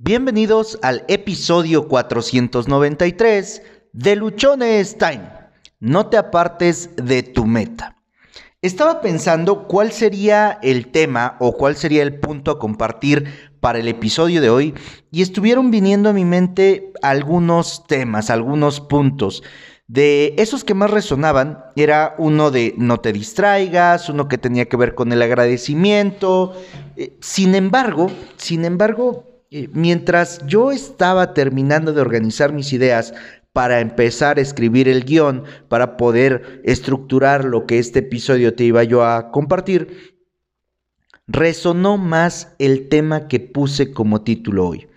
Bienvenidos al episodio 493 de Luchones Time. No te apartes de tu meta. Estaba pensando cuál sería el tema o cuál sería el punto a compartir para el episodio de hoy y estuvieron viniendo a mi mente algunos temas, algunos puntos. De esos que más resonaban era uno de no te distraigas, uno que tenía que ver con el agradecimiento. Eh, sin embargo, sin embargo, eh, mientras yo estaba terminando de organizar mis ideas para empezar a escribir el guion, para poder estructurar lo que este episodio te iba yo a compartir, resonó más el tema que puse como título hoy.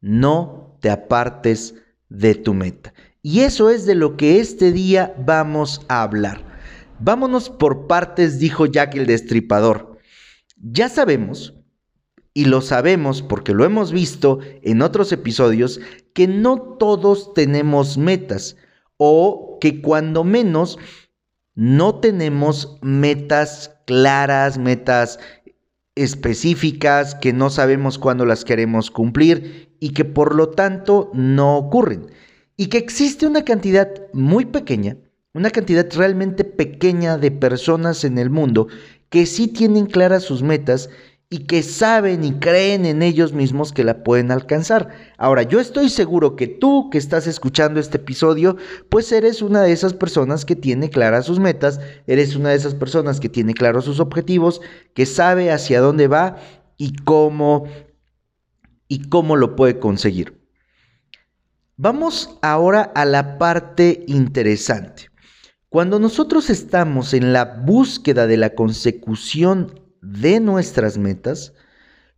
No te apartes de tu meta. Y eso es de lo que este día vamos a hablar. Vámonos por partes, dijo Jack el Destripador. Ya sabemos y lo sabemos porque lo hemos visto en otros episodios, que no todos tenemos metas o que cuando menos no tenemos metas claras, metas específicas, que no sabemos cuándo las queremos cumplir y que por lo tanto no ocurren. Y que existe una cantidad muy pequeña, una cantidad realmente pequeña de personas en el mundo que sí tienen claras sus metas y que saben y creen en ellos mismos que la pueden alcanzar. Ahora, yo estoy seguro que tú que estás escuchando este episodio, pues eres una de esas personas que tiene claras sus metas, eres una de esas personas que tiene claros sus objetivos, que sabe hacia dónde va y cómo y cómo lo puede conseguir. Vamos ahora a la parte interesante. Cuando nosotros estamos en la búsqueda de la consecución de nuestras metas,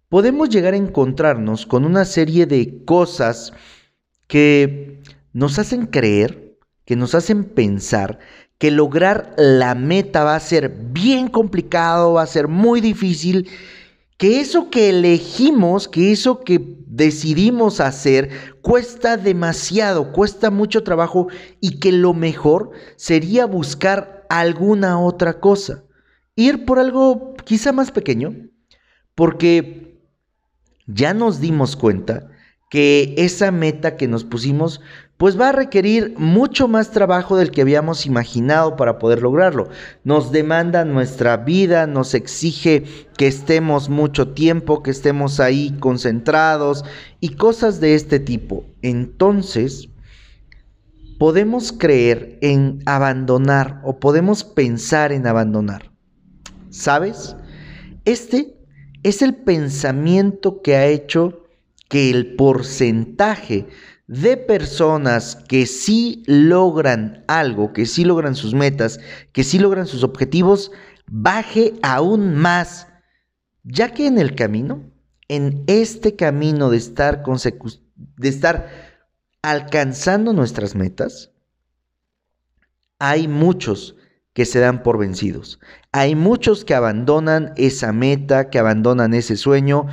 podemos llegar a encontrarnos con una serie de cosas que nos hacen creer, que nos hacen pensar que lograr la meta va a ser bien complicado, va a ser muy difícil, que eso que elegimos, que eso que decidimos hacer, cuesta demasiado, cuesta mucho trabajo y que lo mejor sería buscar alguna otra cosa ir por algo quizá más pequeño, porque ya nos dimos cuenta que esa meta que nos pusimos pues va a requerir mucho más trabajo del que habíamos imaginado para poder lograrlo. Nos demanda nuestra vida, nos exige que estemos mucho tiempo, que estemos ahí concentrados y cosas de este tipo. Entonces, podemos creer en abandonar o podemos pensar en abandonar. ¿Sabes? Este es el pensamiento que ha hecho que el porcentaje de personas que sí logran algo, que sí logran sus metas, que sí logran sus objetivos, baje aún más, ya que en el camino, en este camino de estar, de estar alcanzando nuestras metas, hay muchos que se dan por vencidos. Hay muchos que abandonan esa meta, que abandonan ese sueño,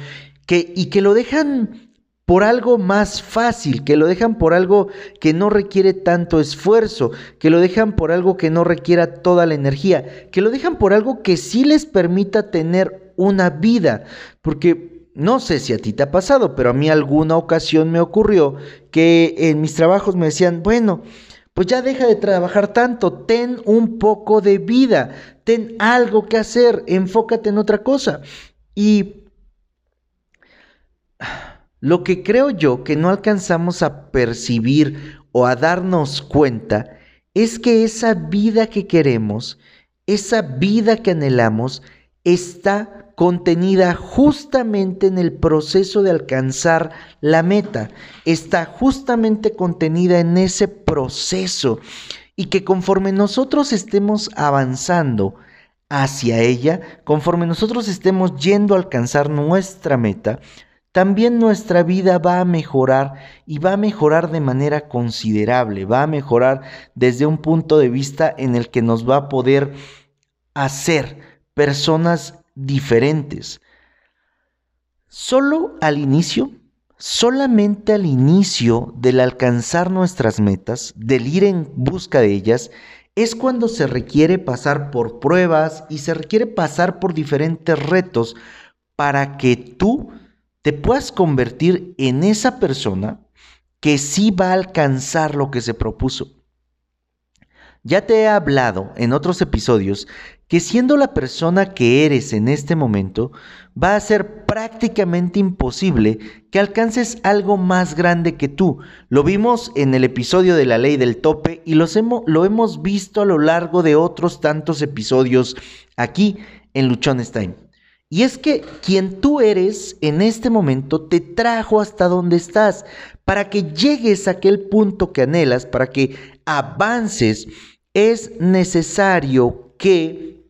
que, y que lo dejan por algo más fácil, que lo dejan por algo que no requiere tanto esfuerzo, que lo dejan por algo que no requiera toda la energía, que lo dejan por algo que sí les permita tener una vida, porque no sé si a ti te ha pasado, pero a mí alguna ocasión me ocurrió que en mis trabajos me decían, bueno, pues ya deja de trabajar tanto, ten un poco de vida, ten algo que hacer, enfócate en otra cosa. Y lo que creo yo que no alcanzamos a percibir o a darnos cuenta es que esa vida que queremos, esa vida que anhelamos, está contenida justamente en el proceso de alcanzar la meta, está justamente contenida en ese proceso y que conforme nosotros estemos avanzando hacia ella, conforme nosotros estemos yendo a alcanzar nuestra meta, también nuestra vida va a mejorar y va a mejorar de manera considerable, va a mejorar desde un punto de vista en el que nos va a poder hacer personas diferentes. Solo al inicio, solamente al inicio del alcanzar nuestras metas, del ir en busca de ellas, es cuando se requiere pasar por pruebas y se requiere pasar por diferentes retos para que tú te puedas convertir en esa persona que sí va a alcanzar lo que se propuso. Ya te he hablado en otros episodios que siendo la persona que eres en este momento, va a ser prácticamente imposible que alcances algo más grande que tú. Lo vimos en el episodio de la ley del tope y lo hemos visto a lo largo de otros tantos episodios aquí en Luchones Time. Y es que quien tú eres en este momento te trajo hasta donde estás, para que llegues a aquel punto que anhelas, para que avances, es necesario que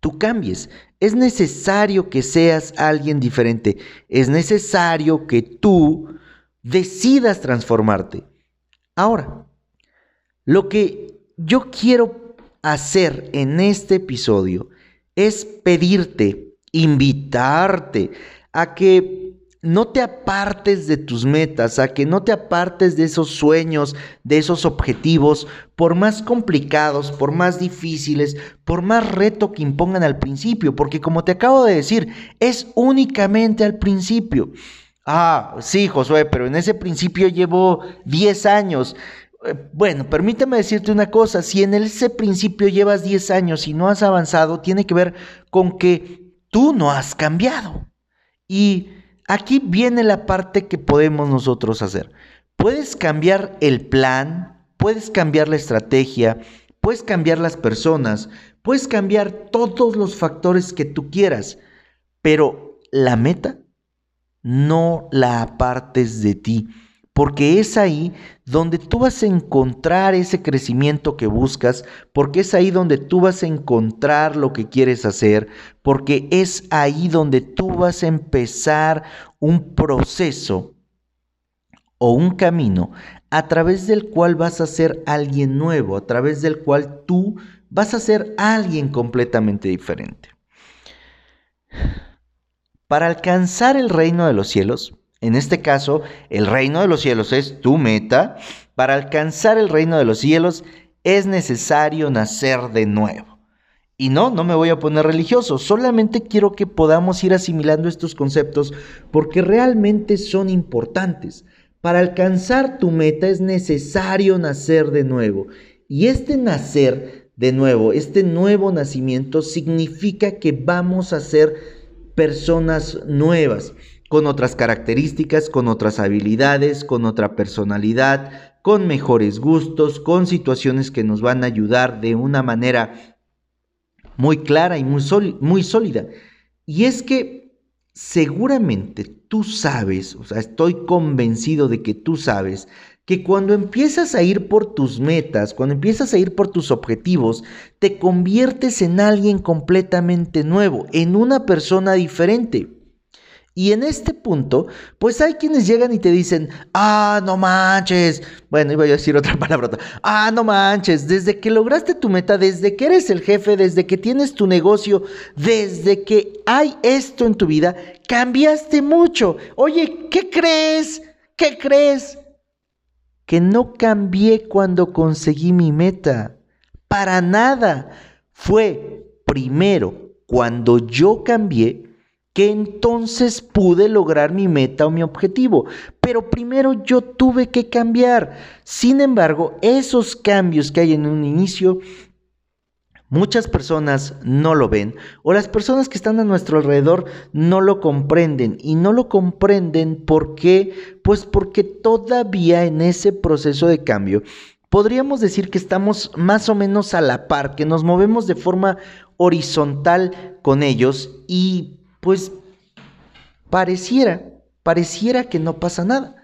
tú cambies. Es necesario que seas alguien diferente. Es necesario que tú decidas transformarte. Ahora, lo que yo quiero hacer en este episodio es pedirte, invitarte a que no te apartes de tus metas, a que no te apartes de esos sueños, de esos objetivos, por más complicados, por más difíciles, por más reto que impongan al principio, porque como te acabo de decir, es únicamente al principio. Ah, sí, Josué, pero en ese principio llevo 10 años. Eh, bueno, permíteme decirte una cosa, si en ese principio llevas 10 años y no has avanzado, tiene que ver con que tú no has cambiado. Y Aquí viene la parte que podemos nosotros hacer. Puedes cambiar el plan, puedes cambiar la estrategia, puedes cambiar las personas, puedes cambiar todos los factores que tú quieras, pero la meta no la apartes de ti porque es ahí donde tú vas a encontrar ese crecimiento que buscas, porque es ahí donde tú vas a encontrar lo que quieres hacer, porque es ahí donde tú vas a empezar un proceso o un camino a través del cual vas a ser alguien nuevo, a través del cual tú vas a ser alguien completamente diferente. Para alcanzar el reino de los cielos, en este caso, el reino de los cielos es tu meta. Para alcanzar el reino de los cielos es necesario nacer de nuevo. Y no, no me voy a poner religioso, solamente quiero que podamos ir asimilando estos conceptos porque realmente son importantes. Para alcanzar tu meta es necesario nacer de nuevo. Y este nacer de nuevo, este nuevo nacimiento significa que vamos a ser personas nuevas con otras características, con otras habilidades, con otra personalidad, con mejores gustos, con situaciones que nos van a ayudar de una manera muy clara y muy, muy sólida. Y es que seguramente tú sabes, o sea, estoy convencido de que tú sabes que cuando empiezas a ir por tus metas, cuando empiezas a ir por tus objetivos, te conviertes en alguien completamente nuevo, en una persona diferente. Y en este punto, pues hay quienes llegan y te dicen, ah, no manches. Bueno, iba a decir otra palabra. Ah, no manches. Desde que lograste tu meta, desde que eres el jefe, desde que tienes tu negocio, desde que hay esto en tu vida, cambiaste mucho. Oye, ¿qué crees? ¿Qué crees? Que no cambié cuando conseguí mi meta. Para nada. Fue primero cuando yo cambié que entonces pude lograr mi meta o mi objetivo. Pero primero yo tuve que cambiar. Sin embargo, esos cambios que hay en un inicio, muchas personas no lo ven o las personas que están a nuestro alrededor no lo comprenden. Y no lo comprenden porque, pues porque todavía en ese proceso de cambio podríamos decir que estamos más o menos a la par, que nos movemos de forma horizontal con ellos y pues pareciera, pareciera que no pasa nada.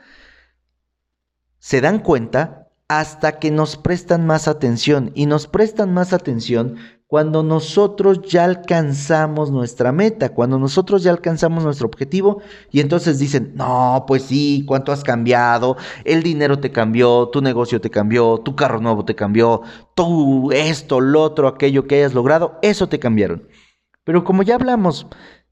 Se dan cuenta hasta que nos prestan más atención y nos prestan más atención cuando nosotros ya alcanzamos nuestra meta, cuando nosotros ya alcanzamos nuestro objetivo y entonces dicen, no, pues sí, ¿cuánto has cambiado? El dinero te cambió, tu negocio te cambió, tu carro nuevo te cambió, tú esto, lo otro, aquello que hayas logrado, eso te cambiaron. Pero como ya hablamos,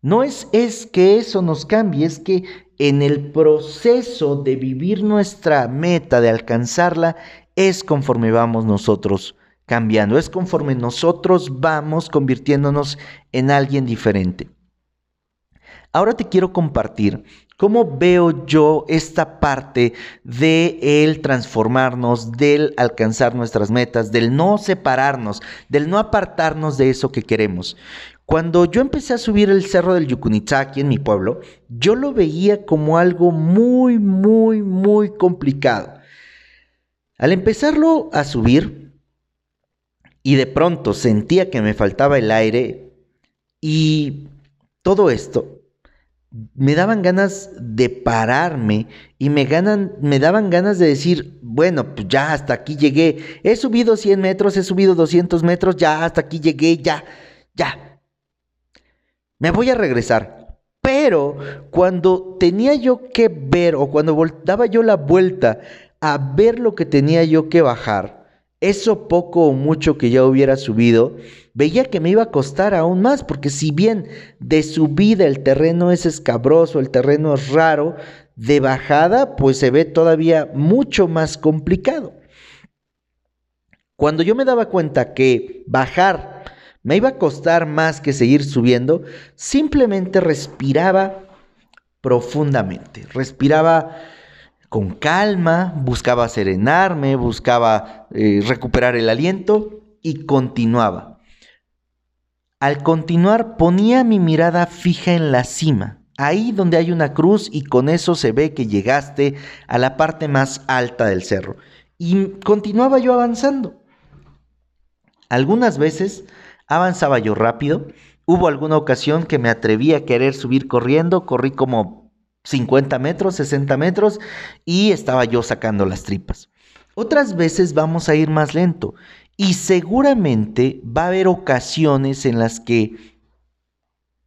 no es, es que eso nos cambie, es que en el proceso de vivir nuestra meta, de alcanzarla, es conforme vamos nosotros cambiando, es conforme nosotros vamos convirtiéndonos en alguien diferente. ahora te quiero compartir cómo veo yo esta parte de el transformarnos, del alcanzar nuestras metas, del no separarnos, del no apartarnos de eso que queremos. Cuando yo empecé a subir el cerro del Yucunitzaki en mi pueblo, yo lo veía como algo muy, muy, muy complicado. Al empezarlo a subir y de pronto sentía que me faltaba el aire y todo esto, me daban ganas de pararme y me, ganan, me daban ganas de decir, bueno, pues ya hasta aquí llegué, he subido 100 metros, he subido 200 metros, ya hasta aquí llegué, ya, ya. Me voy a regresar. Pero cuando tenía yo que ver o cuando daba yo la vuelta a ver lo que tenía yo que bajar, eso poco o mucho que ya hubiera subido, veía que me iba a costar aún más, porque si bien de subida el terreno es escabroso, el terreno es raro, de bajada pues se ve todavía mucho más complicado. Cuando yo me daba cuenta que bajar me iba a costar más que seguir subiendo, simplemente respiraba profundamente, respiraba con calma, buscaba serenarme, buscaba eh, recuperar el aliento y continuaba. Al continuar ponía mi mirada fija en la cima, ahí donde hay una cruz y con eso se ve que llegaste a la parte más alta del cerro. Y continuaba yo avanzando. Algunas veces avanzaba yo rápido, hubo alguna ocasión que me atreví a querer subir corriendo, corrí como 50 metros, 60 metros y estaba yo sacando las tripas. Otras veces vamos a ir más lento y seguramente va a haber ocasiones en las que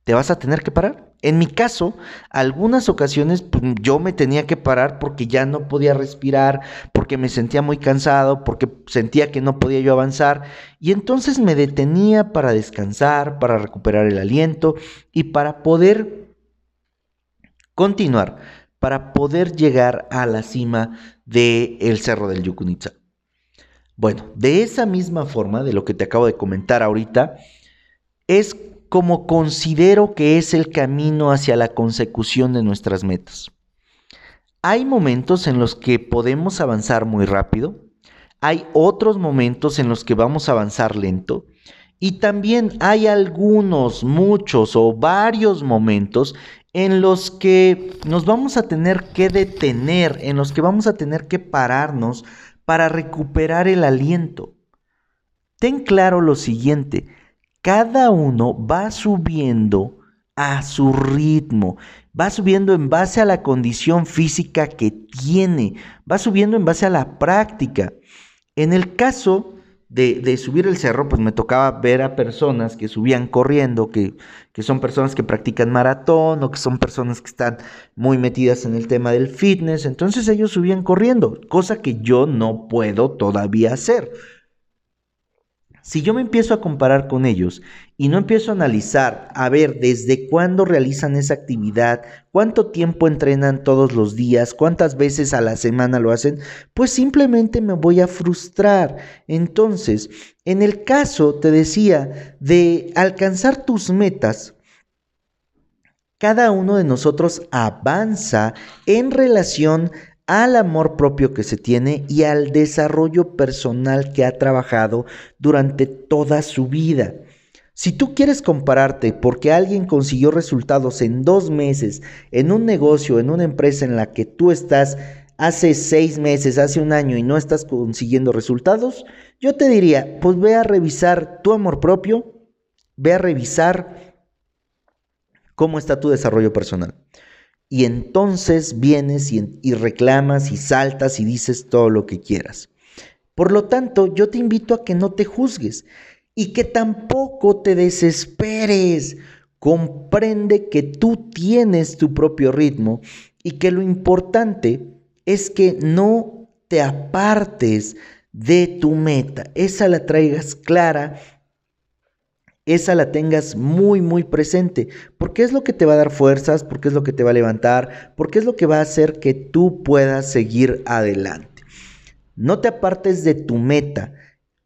te vas a tener que parar. En mi caso, algunas ocasiones pues, yo me tenía que parar porque ya no podía respirar, porque me sentía muy cansado, porque sentía que no podía yo avanzar y entonces me detenía para descansar, para recuperar el aliento y para poder continuar para poder llegar a la cima del el Cerro del Yucunitza. Bueno, de esa misma forma, de lo que te acabo de comentar ahorita, es como considero que es el camino hacia la consecución de nuestras metas. Hay momentos en los que podemos avanzar muy rápido, hay otros momentos en los que vamos a avanzar lento y también hay algunos, muchos o varios momentos en los que nos vamos a tener que detener, en los que vamos a tener que pararnos para recuperar el aliento. Ten claro lo siguiente, cada uno va subiendo a su ritmo, va subiendo en base a la condición física que tiene, va subiendo en base a la práctica. En el caso de, subir el cerro, pues me tocaba ver a personas que subían corriendo, que, que son personas que practican maratón o que son personas que están muy metidas en el tema del fitness. Entonces ellos subían corriendo, cosa que yo no puedo todavía hacer. Si yo me empiezo a comparar con ellos y no empiezo a analizar, a ver desde cuándo realizan esa actividad, cuánto tiempo entrenan todos los días, cuántas veces a la semana lo hacen, pues simplemente me voy a frustrar. Entonces, en el caso, te decía, de alcanzar tus metas, cada uno de nosotros avanza en relación al amor propio que se tiene y al desarrollo personal que ha trabajado durante toda su vida. Si tú quieres compararte porque alguien consiguió resultados en dos meses en un negocio, en una empresa en la que tú estás hace seis meses, hace un año y no estás consiguiendo resultados, yo te diría, pues ve a revisar tu amor propio, ve a revisar cómo está tu desarrollo personal. Y entonces vienes y, reclamas y saltas y dices todo lo que quieras. Por lo tanto, yo te invito a que no te juzgues y que tampoco te desesperes. Comprende que tú tienes tu propio ritmo y que lo importante es que no te apartes de tu meta. Esa la traigas clara esa la tengas muy, muy presente, porque es lo que te va a dar fuerzas, porque es lo que te va a levantar, porque es lo que va a hacer que tú puedas seguir adelante. No te apartes de tu meta.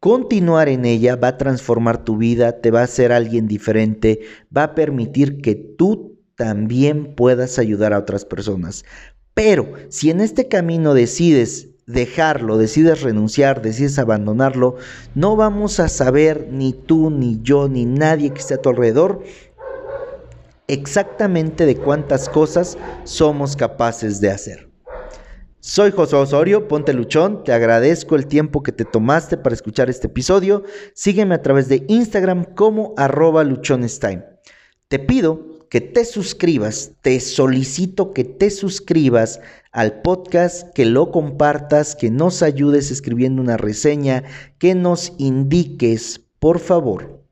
Continuar en ella va a transformar tu vida, te va a hacer alguien diferente, va a permitir que tú también puedas ayudar a otras personas. Pero si en este camino decides dejarlo, decides renunciar, decides abandonarlo, no vamos a saber ni tú, ni yo, ni nadie que esté a tu alrededor exactamente de cuántas cosas somos capaces de hacer. Soy José Osorio, ponte luchón, te agradezco el tiempo que te tomaste para escuchar este episodio. Sígueme a través de Instagram como arroba luchonestime. Te pido que te suscribas, te solicito que te suscribas al podcast, que lo compartas, que nos ayudes escribiendo una reseña, que nos indiques, por favor,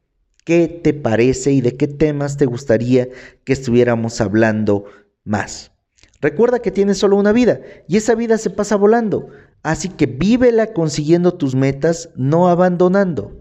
qué te parece y de qué temas te gustaría que estuviéramos hablando más. Recuerda que tienes solo una vida y esa vida se pasa volando, así que vívela consiguiendo tus metas, no abandonando.